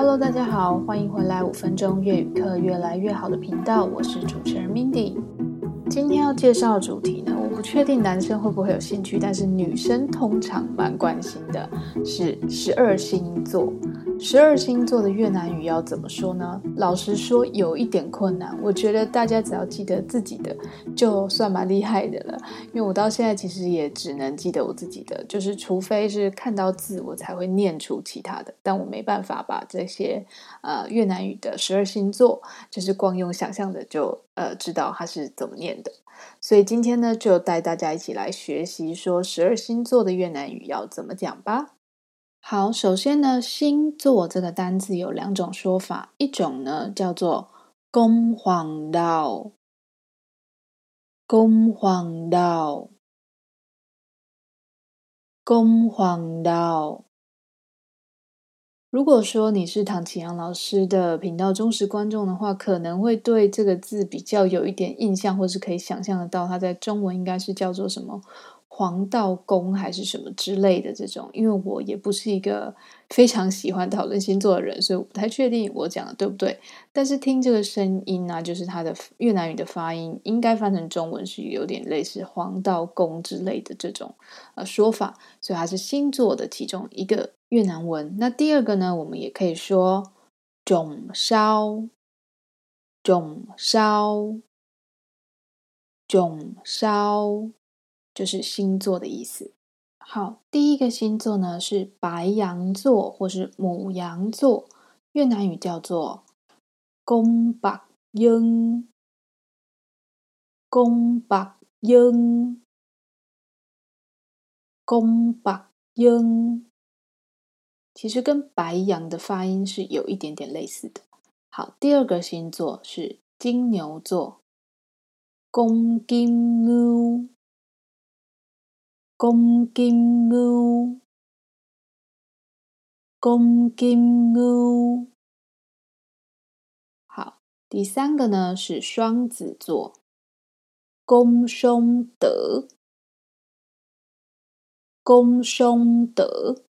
Hello，大家好，欢迎回来五分钟粤语课越来越好的频道，我是主持人 Mindy。今天要介绍的主题呢，我不确定男生会不会有兴趣，但是女生通常蛮关心的，是十二星座。十二星座的越南语要怎么说呢？老实说，有一点困难。我觉得大家只要记得自己的，就算蛮厉害的了。因为我到现在其实也只能记得我自己的，就是除非是看到字，我才会念出其他的。但我没办法把这些呃越南语的十二星座，就是光用想象的就呃知道它是怎么念的。所以今天呢，就带大家一起来学习说十二星座的越南语要怎么讲吧。好，首先呢，星座这个单字有两种说法，一种呢叫做公黄道，公黄道，公黄道。如果说你是唐启阳老师的频道忠实观众的话，可能会对这个字比较有一点印象，或是可以想象得到，它在中文应该是叫做什么？黄道宫还是什么之类的这种，因为我也不是一个非常喜欢讨论星座的人，所以我不太确定我讲的对不对。但是听这个声音呢、就是它的越南语的发音，应该翻成中文是有点类似黄道宫之类的这种呃说法，所以它是星座的其中一个越南文。那第二个呢，我们也可以说总烧，总烧，总烧。就是星座的意思。好，第一个星座呢是白羊座或是母羊座，越南语叫做公白鹰，公白鹰，公白鹰。其实跟白羊的发音是有一点点类似的。好，第二个星座是金牛座，公金牛。公金牛，公金牛。好，第三个呢是双子座，公兄德，公兄德，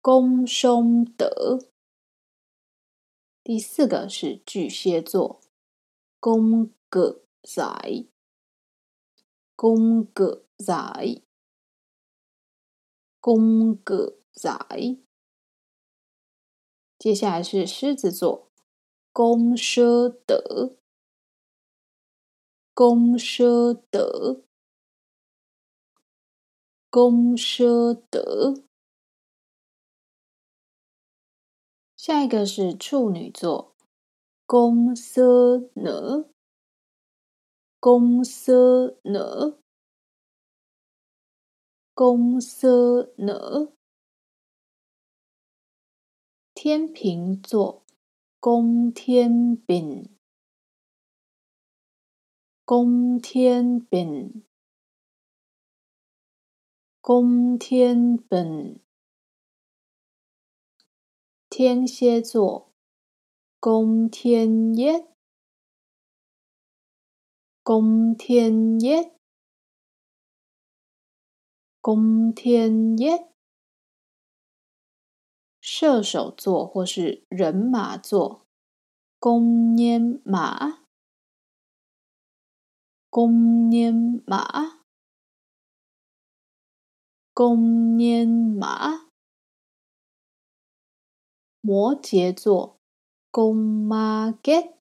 公兄德。第四个是巨蟹座，公葛仔。公葛仔，公葛仔。接下来是狮子座，公奢德，公奢德，公奢德。下一个是处女座，公奢呢。公色呢？公色呢？天秤座，公天秤，公天秤，公天秤。天蝎座，公天耶。公天耶，公天耶。射手座或是人马座，公拈马，公拈马，公拈马。摩羯座，公妈给。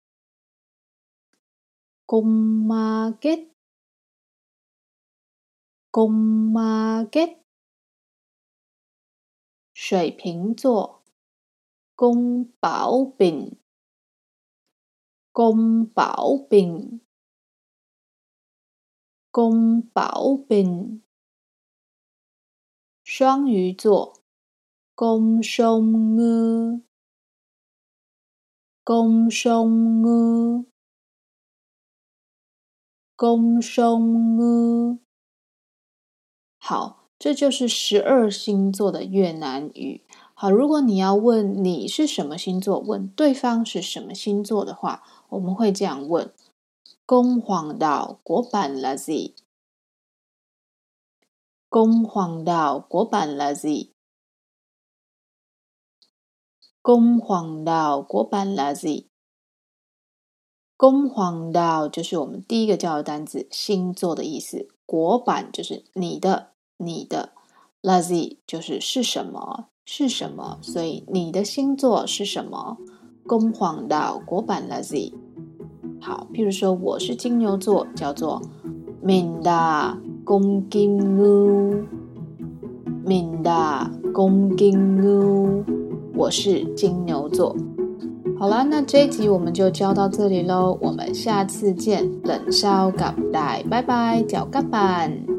公妈给，公妈给。水瓶座，公宝饼，公宝饼，公宝饼。双鱼座，公松鹅，公松鹅。公松鹅，好，这就是十二星座的越南语。好，如果你要问你是什么星座，问对方是什么星座的话，我们会这样问：公黄道国版 lazy，公黄道国版 lazy，宫黄道果板拉 Z，宫黄道就是我们第一个教的单字，星座的意思。国版就是你的，你的 lazy 就是是什么，是什么。所以你的星座是什么？宫黄道国版 lazy。好，譬如说我是金牛座，叫做 min da 宫金乌，明大宫金乌。我是金牛座。好啦，那这一集我们就教到这里喽，我们下次见。冷烧咖带，拜拜，脚干板。